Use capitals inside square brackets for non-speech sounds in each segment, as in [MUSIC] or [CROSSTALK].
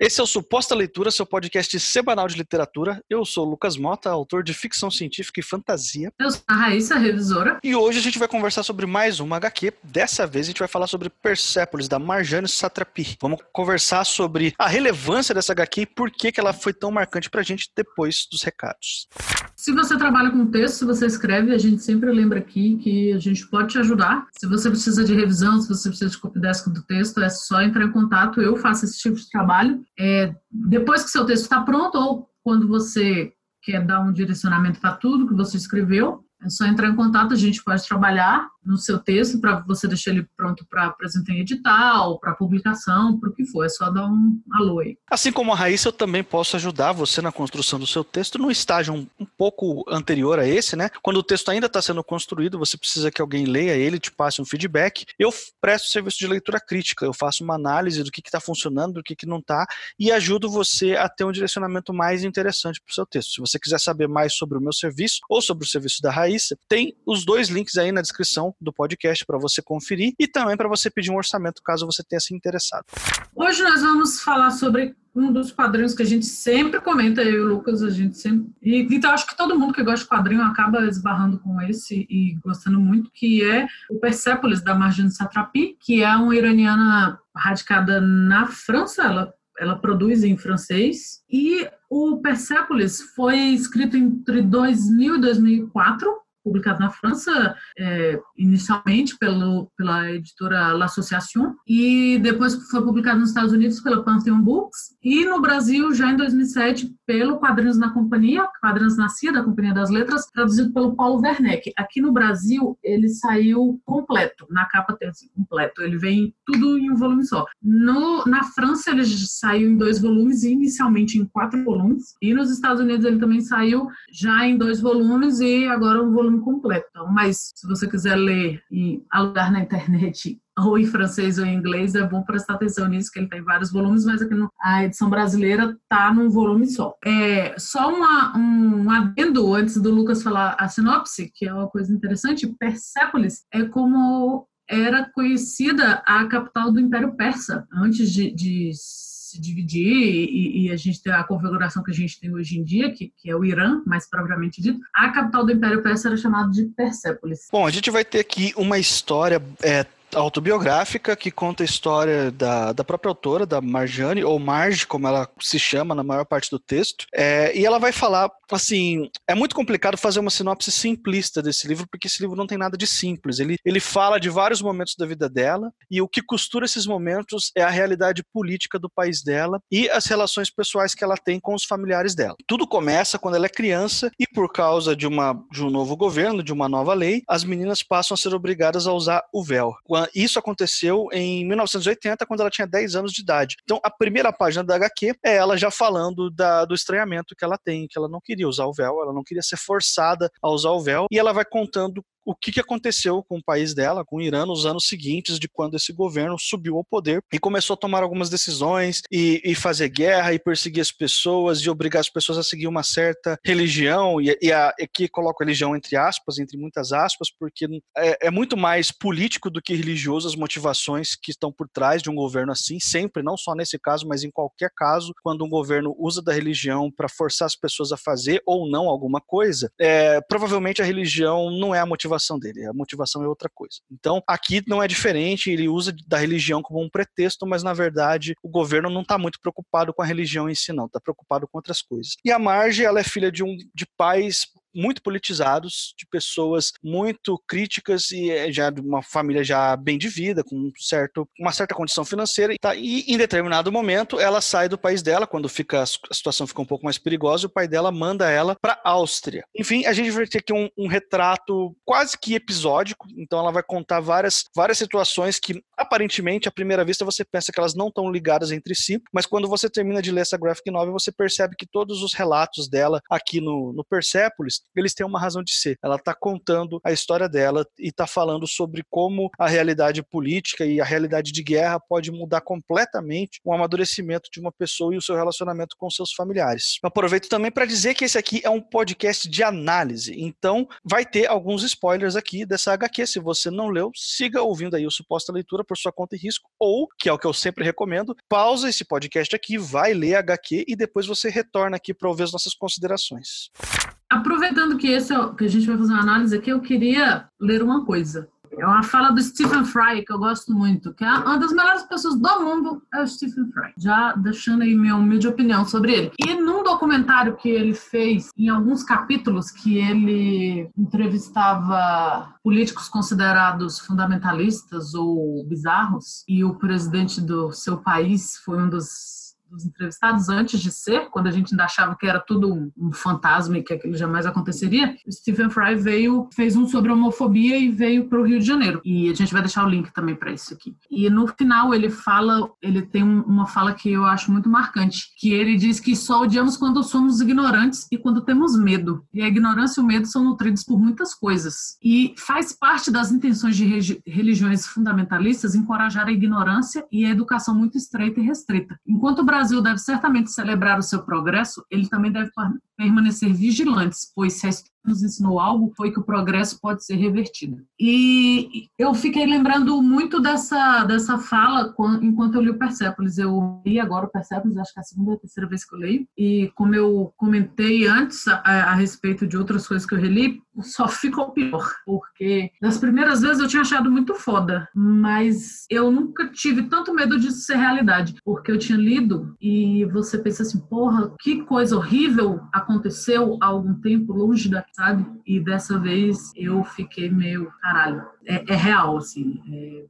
Esse é o Suposta Leitura, seu podcast semanal de literatura. Eu sou o Lucas Mota, autor de ficção científica e fantasia. Eu sou a Raíssa, revisora. E hoje a gente vai conversar sobre mais uma HQ. Dessa vez a gente vai falar sobre Persepolis, da Marjane Satrapi. Vamos conversar sobre a relevância dessa HQ e por que, que ela foi tão marcante pra gente depois dos recados. Se você trabalha com texto, se você escreve, a gente sempre lembra aqui que a gente pode te ajudar. Se você precisa de revisão, se você precisa de copydesk do texto, é só entrar em contato. Eu faço esse tipo de trabalho. É, depois que seu texto está pronto, ou quando você quer dar um direcionamento para tudo que você escreveu, é só entrar em contato, a gente pode trabalhar no seu texto para você deixar ele pronto para apresentar em edital, para publicação, para o que for. É só dar um alô aí. Assim como a Raíssa, eu também posso ajudar você na construção do seu texto no estágio um, um pouco anterior a esse, né? Quando o texto ainda está sendo construído, você precisa que alguém leia ele, te passe um feedback. Eu presto serviço de leitura crítica, eu faço uma análise do que está funcionando, do que, que não está, e ajudo você a ter um direcionamento mais interessante para o seu texto. Se você quiser saber mais sobre o meu serviço ou sobre o serviço da Raíssa, tem os dois links aí na descrição do podcast para você conferir e também para você pedir um orçamento caso você tenha se interessado. Hoje nós vamos falar sobre um dos quadrinhos que a gente sempre comenta, eu e o Lucas, a gente sempre. E, então, acho que todo mundo que gosta de quadrinho acaba esbarrando com esse e gostando muito, que é o Persepolis, da Marjane Satrapi, que é uma iraniana radicada na França, ela, ela produz em francês. E o Persepolis foi escrito entre 2000 e 2004 publicado na França é, inicialmente pelo, pela editora L'Association e depois foi publicado nos Estados Unidos pela Pantheon Books e no Brasil já em 2007 pelo Quadrinhos na Companhia, Quadrinhos Nascia da Companhia das Letras, traduzido pelo Paulo Werneck. Aqui no Brasil ele saiu completo, na capa tem assim, completo, ele vem tudo em um volume só. No, na França ele saiu em dois volumes, inicialmente em quatro volumes, e nos Estados Unidos ele também saiu já em dois volumes e agora um volume completo. Então, mas se você quiser ler e alugar na internet [LAUGHS] ou em francês ou em inglês, é bom prestar atenção nisso, que ele tem vários volumes, mas aqui no, a edição brasileira tá num volume só. É, só uma, um, um adendo antes do Lucas falar a sinopse, que é uma coisa interessante, Persépolis é como era conhecida a capital do Império Persa, antes de, de se dividir e, e, a gente ter a configuração que a gente tem hoje em dia, que, que é o Irã, mais propriamente dito, a capital do Império Persa era chamada de Persépolis. Bom, a gente vai ter aqui uma história é, autobiográfica que conta a história da, da própria autora, da Marjane, ou Marge, como ela se chama na maior parte do texto. É, e ela vai falar, assim, é muito complicado fazer uma sinopse simplista desse livro, porque esse livro não tem nada de simples. Ele, ele fala de vários momentos da vida dela, e o que costura esses momentos é a realidade política do país dela e as relações pessoais que ela tem com os familiares dela. Tudo começa quando ela é criança, e por causa de, uma, de um novo governo, de uma nova lei, as meninas passam a ser obrigadas a usar o véu isso aconteceu em 1980, quando ela tinha 10 anos de idade. Então, a primeira página da HQ é ela já falando da, do estranhamento que ela tem, que ela não queria usar o véu, ela não queria ser forçada a usar o véu, e ela vai contando o que, que aconteceu com o país dela, com o Irã, nos anos seguintes de quando esse governo subiu ao poder e começou a tomar algumas decisões e, e fazer guerra e perseguir as pessoas e obrigar as pessoas a seguir uma certa religião, e, e a, aqui coloco religião entre aspas, entre muitas aspas, porque é, é muito mais político do que religioso as motivações que estão por trás de um governo assim, sempre, não só nesse caso, mas em qualquer caso, quando um governo usa da religião para forçar as pessoas a fazer ou não alguma coisa, é, provavelmente a religião não é a motivação motivação dele, a motivação é outra coisa. Então, aqui não é diferente, ele usa da religião como um pretexto, mas na verdade o governo não está muito preocupado com a religião em si, não, está preocupado com outras coisas. E a Marge, ela é filha de um de pais muito politizados, de pessoas muito críticas e eh, já de uma família já bem de vida, com um certo, uma certa condição financeira. Tá? E em determinado momento ela sai do país dela, quando fica, a situação fica um pouco mais perigosa, o pai dela manda ela para Áustria. Enfim, a gente vai ter aqui um, um, retrato quase que episódico, então ela vai contar várias, várias situações que aparentemente, à primeira vista, você pensa que elas não estão ligadas entre si, mas quando você termina de ler essa graphic novel, você percebe que todos os relatos dela aqui no, no Persepolis eles têm uma razão de ser. Ela está contando a história dela e está falando sobre como a realidade política e a realidade de guerra pode mudar completamente o amadurecimento de uma pessoa e o seu relacionamento com seus familiares. aproveito também para dizer que esse aqui é um podcast de análise, então vai ter alguns spoilers aqui dessa HQ. Se você não leu, siga ouvindo aí o suposta leitura por sua conta e risco, ou, que é o que eu sempre recomendo, pausa esse podcast aqui, vai ler a HQ e depois você retorna aqui para ouvir as nossas considerações. Aproveitando que esse é que a gente vai fazer uma análise aqui, eu queria ler uma coisa. É uma fala do Stephen Fry que eu gosto muito, que é uma das melhores pessoas do mundo é o Stephen Fry. Já deixando aí minha humilde opinião sobre ele. E num documentário que ele fez, em alguns capítulos, que ele entrevistava políticos considerados fundamentalistas ou bizarros, e o presidente do seu país foi um dos dos entrevistados antes de ser, quando a gente ainda achava que era tudo um, um fantasma e que aquilo jamais aconteceria, o Stephen Fry veio, fez um sobre homofobia e veio para o Rio de Janeiro. E a gente vai deixar o link também para isso aqui. E no final ele fala, ele tem uma fala que eu acho muito marcante, que ele diz que só odiamos quando somos ignorantes e quando temos medo. E a ignorância e o medo são nutridos por muitas coisas. E faz parte das intenções de religiões fundamentalistas encorajar a ignorância e a educação muito estreita e restrita. Enquanto o Brasil deve certamente celebrar o seu progresso, ele também deve permanecer vigilantes, pois se a nos ensinou algo foi que o progresso pode ser revertido. E eu fiquei lembrando muito dessa, dessa fala enquanto eu li o Persepolis. Eu li agora o Persepolis, acho que é a segunda ou terceira vez que eu leio. E como eu comentei antes a, a respeito de outras coisas que eu reli, só ficou pior, porque das primeiras vezes eu tinha achado muito foda, mas eu nunca tive tanto medo disso ser realidade, porque eu tinha lido e você pensa assim, porra, que coisa horrível aconteceu há algum tempo longe da sabe? E dessa vez eu fiquei meio, caralho, é, é real, assim,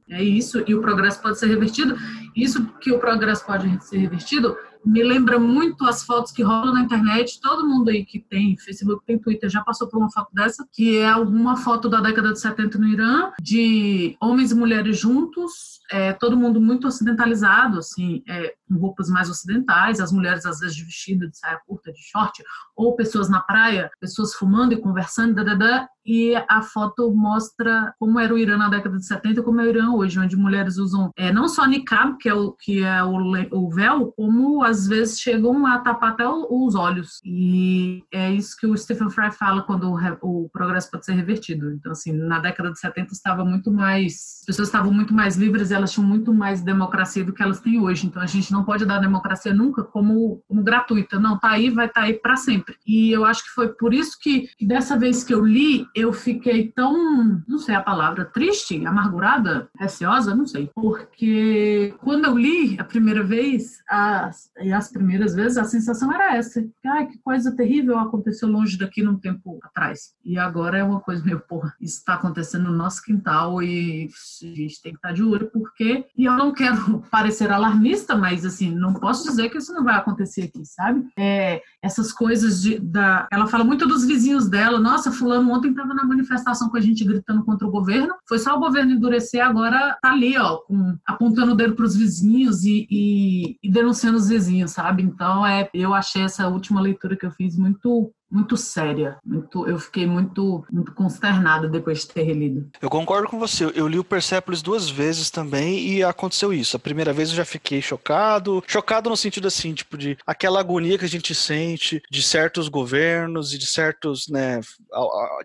é, é, isso, e o progresso pode ser revertido. Isso que o progresso pode ser revertido me lembra muito as fotos que rolam na internet. Todo mundo aí que tem Facebook, tem Twitter, já passou por uma foto dessa, que é alguma foto da década de 70 no Irã, de homens e mulheres juntos, é, todo mundo muito ocidentalizado, assim, é, com roupas mais ocidentais, as mulheres às vezes de vestido, de saia curta, de short, ou pessoas na praia, pessoas fumando e conversando, dadadá, e a foto mostra como era o Irã na década de 70 e como é o Irã hoje, onde mulheres usam é, não só niqab, que é, o, que é o, o véu, como às vezes chegam a tapar até os olhos. E é isso que o Stephen Fry fala quando o, o progresso pode ser revertido. Então, assim, na década de 70 estava muito mais, as pessoas estavam muito mais livres, elas tinham muito mais democracia do que elas têm hoje. Então, a gente não pode dar democracia nunca como, como gratuita. Não, tá aí, vai estar tá aí para sempre. E eu acho que foi por isso que dessa vez que eu li, eu fiquei tão, não sei a palavra, triste, amargurada, receosa, não sei. Porque quando eu li a primeira vez, as, e as primeiras vezes, a sensação era essa. Ai, que coisa terrível aconteceu longe daqui num tempo atrás. E agora é uma coisa meio, porra, isso está acontecendo no nosso quintal e a gente tem que estar tá de olho, porque. E eu não quero [LAUGHS] parecer alarmista, mas assim, não posso dizer que isso não vai acontecer aqui, sabe? É, essas coisas de. Da, ela fala muito dos vizinhos dela. Nossa, Fulano ontem na manifestação com a gente gritando contra o governo. Foi só o governo endurecer, agora tá ali, ó, com, apontando o dedo para os vizinhos e, e, e denunciando os vizinhos, sabe? Então, é, eu achei essa última leitura que eu fiz muito muito séria. Muito, eu fiquei muito, muito consternada depois de ter relido. Eu concordo com você. Eu li o Persepolis duas vezes também e aconteceu isso. A primeira vez eu já fiquei chocado. Chocado no sentido assim, tipo, de aquela agonia que a gente sente de certos governos e de certos, né,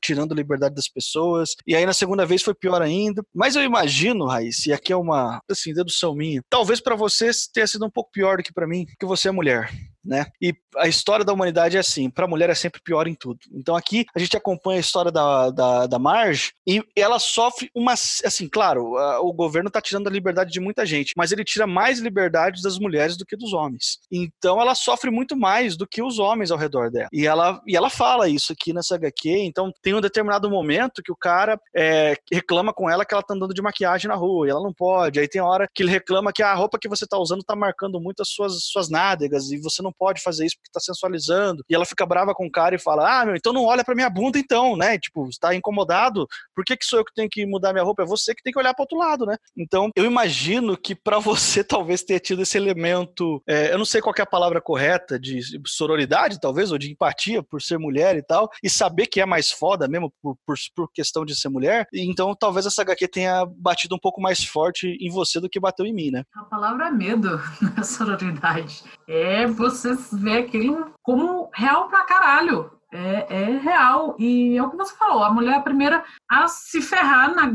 tirando a liberdade das pessoas. E aí na segunda vez foi pior ainda. Mas eu imagino, Raíssa, e aqui é uma, assim, dedução minha, talvez para você tenha sido um pouco pior do que para mim, porque você é mulher né? E a história da humanidade é assim, para a mulher é sempre pior em tudo. Então aqui a gente acompanha a história da, da, da Marge e ela sofre uma, assim, claro, a, o governo está tirando a liberdade de muita gente, mas ele tira mais liberdade das mulheres do que dos homens. Então ela sofre muito mais do que os homens ao redor dela. E ela, e ela fala isso aqui nessa HQ, então tem um determinado momento que o cara é, reclama com ela que ela tá andando de maquiagem na rua e ela não pode. Aí tem hora que ele reclama que a roupa que você tá usando tá marcando muito as suas, suas nádegas e você não pode fazer isso porque tá sensualizando. E ela fica brava com o cara e fala: Ah, meu, então não olha pra minha bunda, então, né? Tipo, está incomodado, por que, que sou eu que tenho que mudar minha roupa? É você que tem que olhar pro outro lado, né? Então, eu imagino que para [LAUGHS] você talvez tenha tido esse elemento, é, eu não sei qual é a palavra correta, de sororidade, talvez, ou de empatia por ser mulher e tal, e saber que é mais foda mesmo por, por, por questão de ser mulher. Então, talvez essa HQ tenha batido um pouco mais forte em você do que bateu em mim, né? A palavra medo [LAUGHS] na sororidade. É você ver aquilo como real pra caralho. É, é, real. E é o que você falou, a mulher é a primeira a se ferrar na.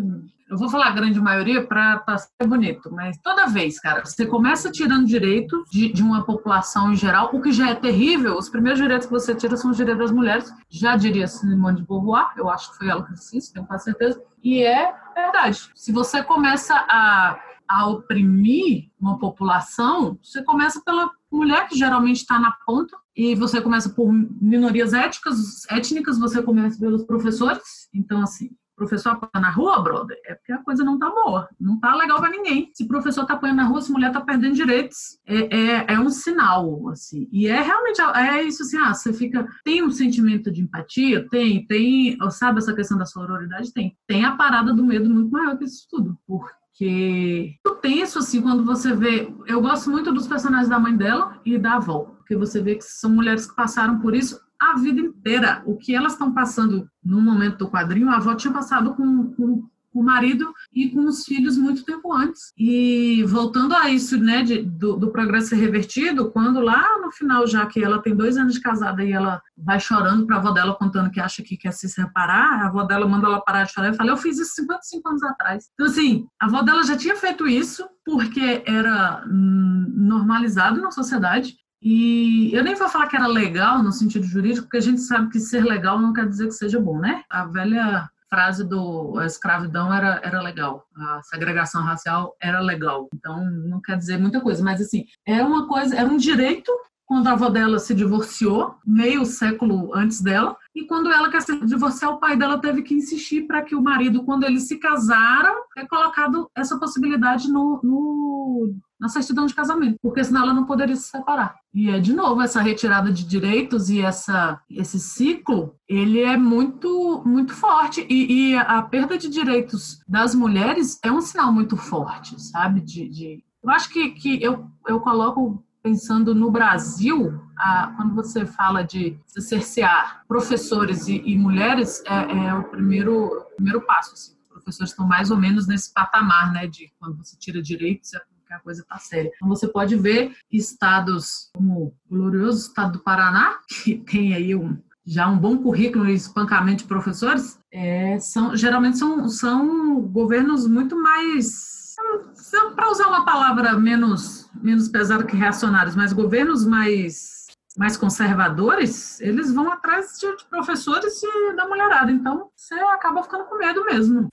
Eu vou falar a grande maioria para ser bonito, mas toda vez, cara, você começa tirando direitos de, de, uma população em geral, o que já é terrível, os primeiros direitos que você tira são os direitos das mulheres, já diria Simone de Beauvoir, eu acho que foi ela que disse isso, tenho quase certeza, e é verdade. Se você começa a a oprimir uma população, você começa pela mulher que geralmente está na ponta e você começa por minorias étnicas, étnicas, você começa pelos professores. Então, assim, professor apanha na rua, brother, é porque a coisa não tá boa, não tá legal para ninguém. Se professor tá apanhando na rua, se mulher tá perdendo direitos, é, é, é, um sinal, assim. E é realmente, é isso assim, ah, você fica, tem um sentimento de empatia? Tem, tem, sabe essa questão da sororidade? Tem. Tem a parada do medo muito maior que isso tudo, porque porque eu tenso assim quando você vê. Eu gosto muito dos personagens da mãe dela e da avó, porque você vê que são mulheres que passaram por isso a vida inteira. O que elas estão passando no momento do quadrinho, a avó tinha passado com, com com o marido e com os filhos muito tempo antes. E voltando a isso, né, de, do, do, progresso ser revertido, quando lá no final, já que ela tem dois anos de casada e ela vai chorando para a avó dela contando que acha que quer se separar, a avó dela manda ela parar de chorar e fala: Eu fiz isso 55 anos atrás. Então, assim, a avó dela já tinha feito isso porque era normalizado na sociedade. E eu nem vou falar que era legal no sentido jurídico, porque a gente sabe que ser legal não quer dizer que seja bom, né? A velha frase do a escravidão era, era legal, a segregação racial era legal. Então, não quer dizer muita coisa, mas assim, era uma coisa, era um direito quando a avó dela se divorciou, meio século antes dela, e quando ela quer se divorciar, o pai dela teve que insistir para que o marido, quando eles se casaram, tenha colocado essa possibilidade no, no, na certidão de casamento, porque senão ela não poderia se separar. E é de novo essa retirada de direitos e essa, esse ciclo, ele é muito muito forte e, e a perda de direitos das mulheres é um sinal muito forte, sabe? De, de... eu acho que, que eu, eu coloco pensando no Brasil, a, quando você fala de se cercear professores e, e mulheres, é, é, o primeiro, primeiro passo. Assim. Professores estão mais ou menos nesse patamar, né, de quando você tira direitos, é porque a coisa está séria. Então, você pode ver estados como o glorioso estado do Paraná, [LAUGHS] que tem aí um, já um bom currículo de espancamento de professores, é, são, geralmente são, são governos muito mais para usar uma palavra menos, menos pesada que reacionários, mas governos mais, mais conservadores, eles vão atrás de, de professores e da mulherada. Então, você acaba ficando com medo mesmo.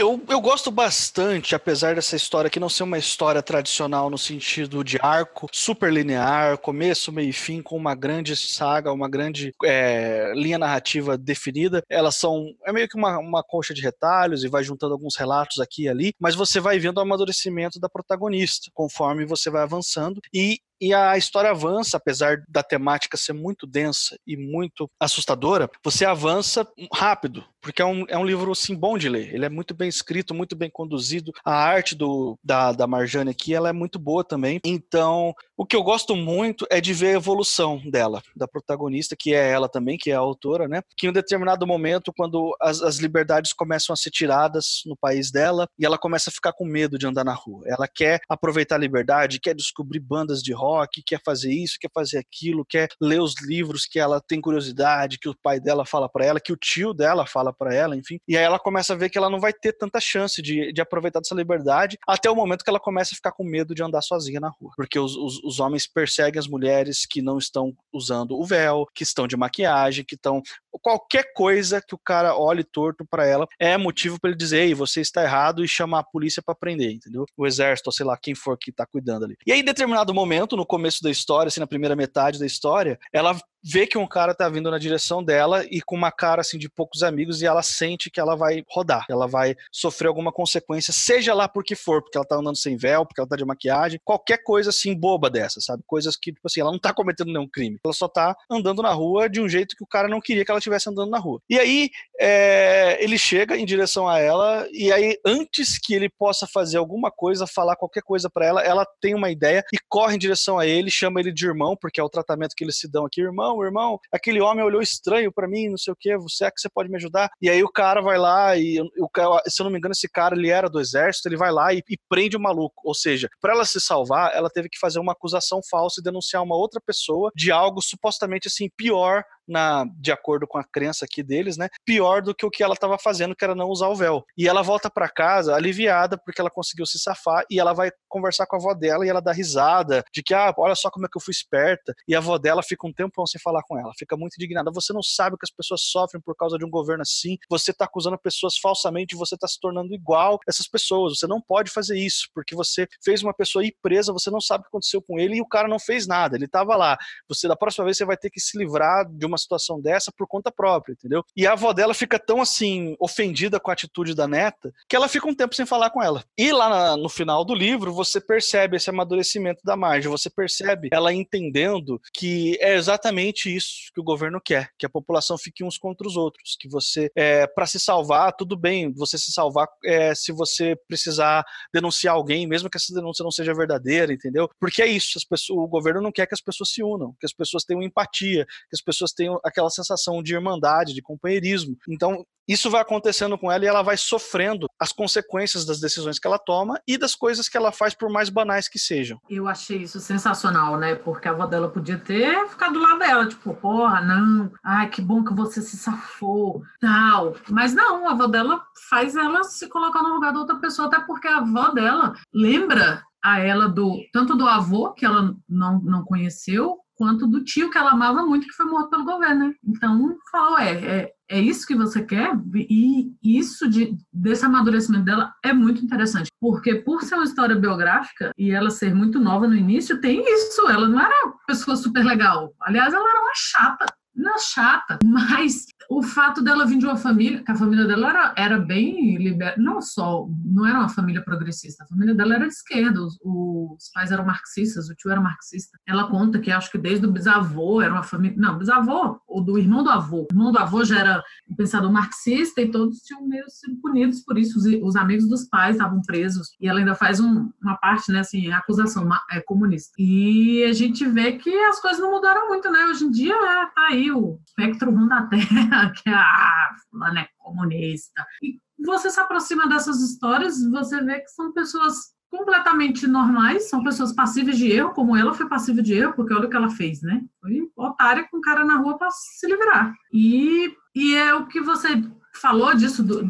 Eu, eu gosto bastante, apesar dessa história que não ser uma história tradicional no sentido de arco super linear, começo, meio e fim, com uma grande saga, uma grande é, linha narrativa definida. Elas são. É meio que uma, uma de retalhos e vai juntando alguns relatos aqui e ali, mas você vai vendo o amadurecimento da protagonista conforme você vai avançando. E e a história avança, apesar da temática ser muito densa e muito assustadora, você avança rápido, porque é um, é um livro assim bom de ler. Ele é muito bem escrito, muito bem conduzido. A arte do, da, da Marjane aqui ela é muito boa também. Então, o que eu gosto muito é de ver a evolução dela, da protagonista, que é ela também, que é a autora, né? Que em um determinado momento, quando as, as liberdades começam a ser tiradas no país dela, e ela começa a ficar com medo de andar na rua. Ela quer aproveitar a liberdade, quer descobrir bandas de rock, quer fazer isso, quer fazer aquilo, quer ler os livros que ela tem curiosidade, que o pai dela fala para ela, que o tio dela fala para ela, enfim. E aí ela começa a ver que ela não vai ter tanta chance de, de aproveitar dessa liberdade até o momento que ela começa a ficar com medo de andar sozinha na rua. Porque os, os os homens perseguem as mulheres que não estão usando o véu, que estão de maquiagem, que estão qualquer coisa que o cara olhe torto para ela é motivo para ele dizer, ei, você está errado e chamar a polícia para prender, entendeu? O exército, ou sei lá, quem for que tá cuidando ali. E aí, em determinado momento, no começo da história, assim, na primeira metade da história, ela vê que um cara tá vindo na direção dela e com uma cara assim de poucos amigos e ela sente que ela vai rodar, ela vai sofrer alguma consequência, seja lá por que for, porque ela tá andando sem véu, porque ela tá de maquiagem, qualquer coisa assim boba dessa, sabe? Coisas que, tipo assim, ela não tá cometendo nenhum crime, ela só tá andando na rua de um jeito que o cara não queria que ela estivesse andando na rua. E aí é, ele chega em direção a ela e aí antes que ele possa fazer alguma coisa, falar qualquer coisa para ela, ela tem uma ideia e corre em direção a ele, chama ele de irmão, porque é o tratamento que eles se dão aqui, irmão irmão, irmão, aquele homem olhou estranho para mim, não sei o que, você é que você pode me ajudar? E aí o cara vai lá e, o, se eu não me engano, esse cara, ele era do exército, ele vai lá e, e prende o maluco. Ou seja, para ela se salvar, ela teve que fazer uma acusação falsa e denunciar uma outra pessoa de algo supostamente assim pior na, de acordo com a crença aqui deles, né, pior do que o que ela estava fazendo, que era não usar o véu. E ela volta para casa aliviada porque ela conseguiu se safar e ela vai conversar com a avó dela e ela dá risada de que, ah, olha só como é que eu fui esperta. E a avó dela fica um tempão sem falar com ela, fica muito indignada. Você não sabe que as pessoas sofrem por causa de um governo assim, você está acusando pessoas falsamente, você está se tornando igual essas pessoas. Você não pode fazer isso, porque você fez uma pessoa ir presa, você não sabe o que aconteceu com ele e o cara não fez nada, ele estava lá. Você, da próxima vez, você vai ter que se livrar de uma situação dessa por conta própria, entendeu? E a avó dela fica tão assim, ofendida com a atitude da neta, que ela fica um tempo sem falar com ela. E lá na, no final do livro, você percebe esse amadurecimento da Marge, você percebe ela entendendo que é exatamente isso que o governo quer, que a população fique uns contra os outros, que você, é, para se salvar, tudo bem, você se salvar é, se você precisar denunciar alguém, mesmo que essa denúncia não seja verdadeira, entendeu? Porque é isso, pessoas, o governo não quer que as pessoas se unam, que as pessoas tenham empatia, que as pessoas tenham aquela sensação de irmandade, de companheirismo. Então, isso vai acontecendo com ela e ela vai sofrendo as consequências das decisões que ela toma e das coisas que ela faz, por mais banais que sejam. Eu achei isso sensacional, né? Porque a avó dela podia ter ficado do lado dela, tipo, porra, não, ai, que bom que você se safou, tal. Mas não, a avó dela faz ela se colocar no lugar da outra pessoa, até porque a avó dela lembra a ela do tanto do avô que ela não, não conheceu quanto do tio que ela amava muito, que foi morto pelo governo, né? Então, falou, é, é, é isso que você quer? E isso de, desse amadurecimento dela é muito interessante, porque por ser uma história biográfica e ela ser muito nova no início, tem isso, ela não era uma pessoa super legal. Aliás, ela era uma chata, não chata, mas o fato dela vir de uma família, que a família dela era, era bem liberal, não só, não era uma família progressista, a família dela era de esquerda, os, os, pais eram marxistas, o tio era marxista. Ela conta que acho que desde o bisavô era uma família, não, bisavô, ou do irmão do avô. O irmão do avô já era um pensador marxista e todos tinham meio sido punidos por isso. Os, os amigos dos pais estavam presos e ela ainda faz um, uma parte, né, assim, acusação é, comunista. E a gente vê que as coisas não mudaram muito, né? Hoje em dia é, tá aí o espectro ruim da terra que ah, fulano é comunista. E você se aproxima dessas histórias, você vê que são pessoas completamente normais, são pessoas passíveis de erro, como ela foi passível de erro, porque olha o que ela fez, né? Foi otária com o cara na rua para se livrar. E, e é o que você falou disso, do,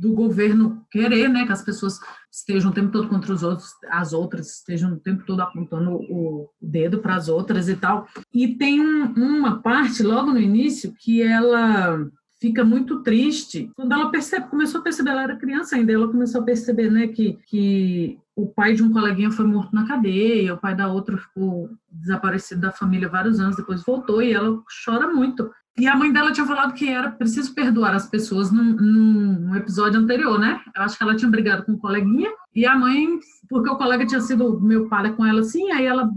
do governo querer, né, que as pessoas estejam o tempo todo contra os outros, as outras estejam o tempo todo apontando o dedo para as outras e tal. E tem um, uma parte logo no início que ela fica muito triste quando ela percebe, começou a perceber, ela era criança ainda, ela começou a perceber, né, que, que o pai de um coleguinha foi morto na cadeia, o pai da outra ficou desaparecido da família vários anos, depois voltou e ela chora muito e a mãe dela tinha falado que era preciso perdoar as pessoas num, num, episódio anterior, né? Eu acho que ela tinha brigado com um coleguinha e a mãe, porque o colega tinha sido meu pai com ela assim, aí ela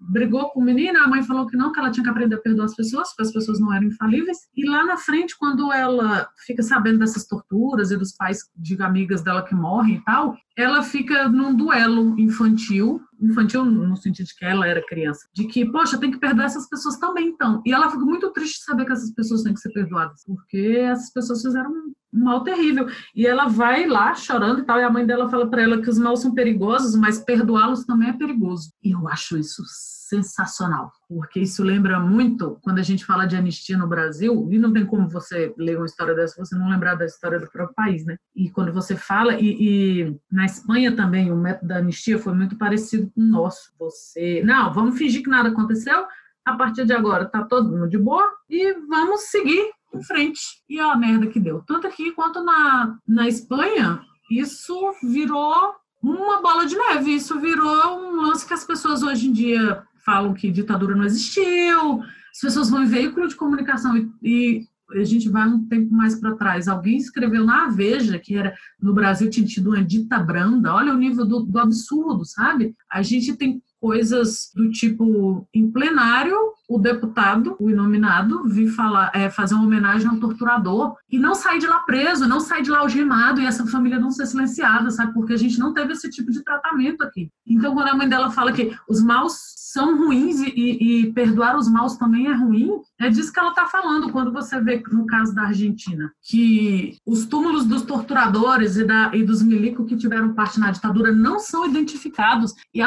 brigou com o menino, a mãe falou que não, que ela tinha que aprender a perdoar as pessoas, porque as pessoas não eram infalíveis. E lá na frente, quando ela fica sabendo dessas torturas e dos pais de amigas dela que morrem e tal, ela fica num duelo infantil, infantil no sentido de que ela era criança, de que, poxa, tem que perdoar essas pessoas também, então. E ela fica muito triste de saber que essas pessoas têm que ser perdoadas, porque essas pessoas fizeram um mal terrível. E ela vai lá chorando e tal, e a mãe dela fala para ela que os maus são perigosos, mas perdoá-los também é perigoso. E eu acho isso sensacional, porque isso lembra muito quando a gente fala de anistia no Brasil, e não tem como você ler uma história dessa você não lembrar da história do próprio país, né? E quando você fala, e, e na Espanha também o método da anistia foi muito parecido com o nosso. Você, não, vamos fingir que nada aconteceu, a partir de agora tá todo mundo de boa e vamos seguir em frente. E a merda que deu. Tanto aqui quanto na, na Espanha, isso virou uma bola de neve. Isso virou um lance que as pessoas hoje em dia falam que ditadura não existiu, as pessoas vão em veículo de comunicação e, e a gente vai um tempo mais para trás. Alguém escreveu na Veja que era no Brasil tinha tido uma dita branda. Olha o nível do, do absurdo, sabe? A gente tem coisas do tipo em plenário o deputado, o inominado, vir falar, é, fazer uma homenagem ao torturador e não sair de lá preso, não sair de lá algemado e essa família não ser silenciada, sabe? Porque a gente não teve esse tipo de tratamento aqui. Então, quando a mãe dela fala que os maus são ruins e, e, e, perdoar os maus também é ruim, é disso que ela está falando quando você vê, no caso da Argentina, que os túmulos dos torturadores e, da, e dos milicos que tiveram parte na ditadura não são identificados e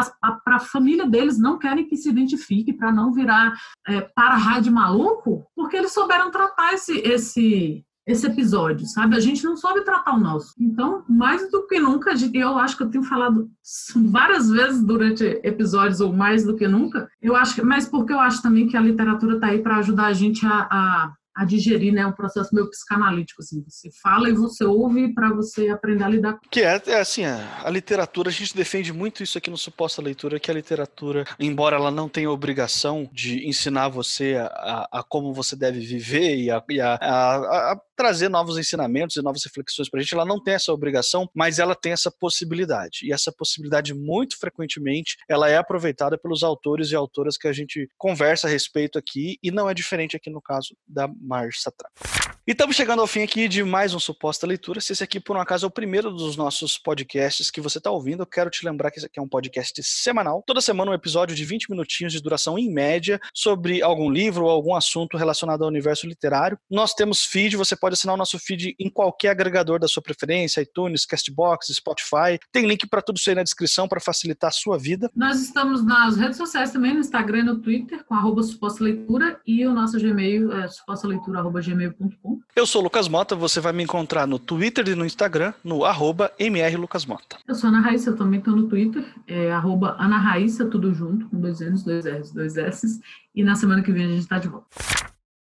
para a família deles não querem que se identifique para não virar é, para-raio maluco, porque eles souberam tratar esse, esse, esse episódio, sabe? A gente não soube tratar o nosso. Então, mais do que nunca, eu acho que eu tenho falado várias vezes durante episódios, ou mais do que nunca, eu acho que, mas porque eu acho também que a literatura está aí para ajudar a gente a, a a digerir, né? Um processo meio psicanalítico, assim. Você fala e você ouve para você aprender a lidar. Que é, é assim, a, a, literatura, a gente defende muito isso aqui no Suposta Leitura, que a literatura, embora ela não tenha obrigação de ensinar você a, a, a como você deve viver e a, a trazer novos ensinamentos e novas reflexões para a gente. Ela não tem essa obrigação, mas ela tem essa possibilidade. E essa possibilidade, muito frequentemente, ela é aproveitada pelos autores e autoras que a gente conversa a respeito aqui, e não é diferente aqui no caso da Marge Satrap. E estamos chegando ao fim aqui de mais um Suposta Leitura. Se esse aqui, por um acaso, é o primeiro dos nossos podcasts que você está ouvindo, eu quero te lembrar que esse aqui é um podcast semanal. Toda semana um episódio de 20 minutinhos de duração em média sobre algum livro ou algum assunto relacionado ao universo literário. Nós temos feed, você pode assinar o nosso feed em qualquer agregador da sua preferência, iTunes, Castbox, Spotify. Tem link para tudo isso aí na descrição para facilitar a sua vida. Nós estamos nas redes sociais também, no Instagram e no Twitter, com arroba suposta leitura e o nosso Gmail é supostaleitura.gmail.com. Eu sou Lucas Mota, você vai me encontrar no Twitter e no Instagram, no arroba mrlucasmota. Eu sou Ana Raíssa, eu também estou no Twitter, é arroba Ana Raíssa, tudo junto, com dois N's, dois R's, dois S's. E na semana que vem a gente está de volta.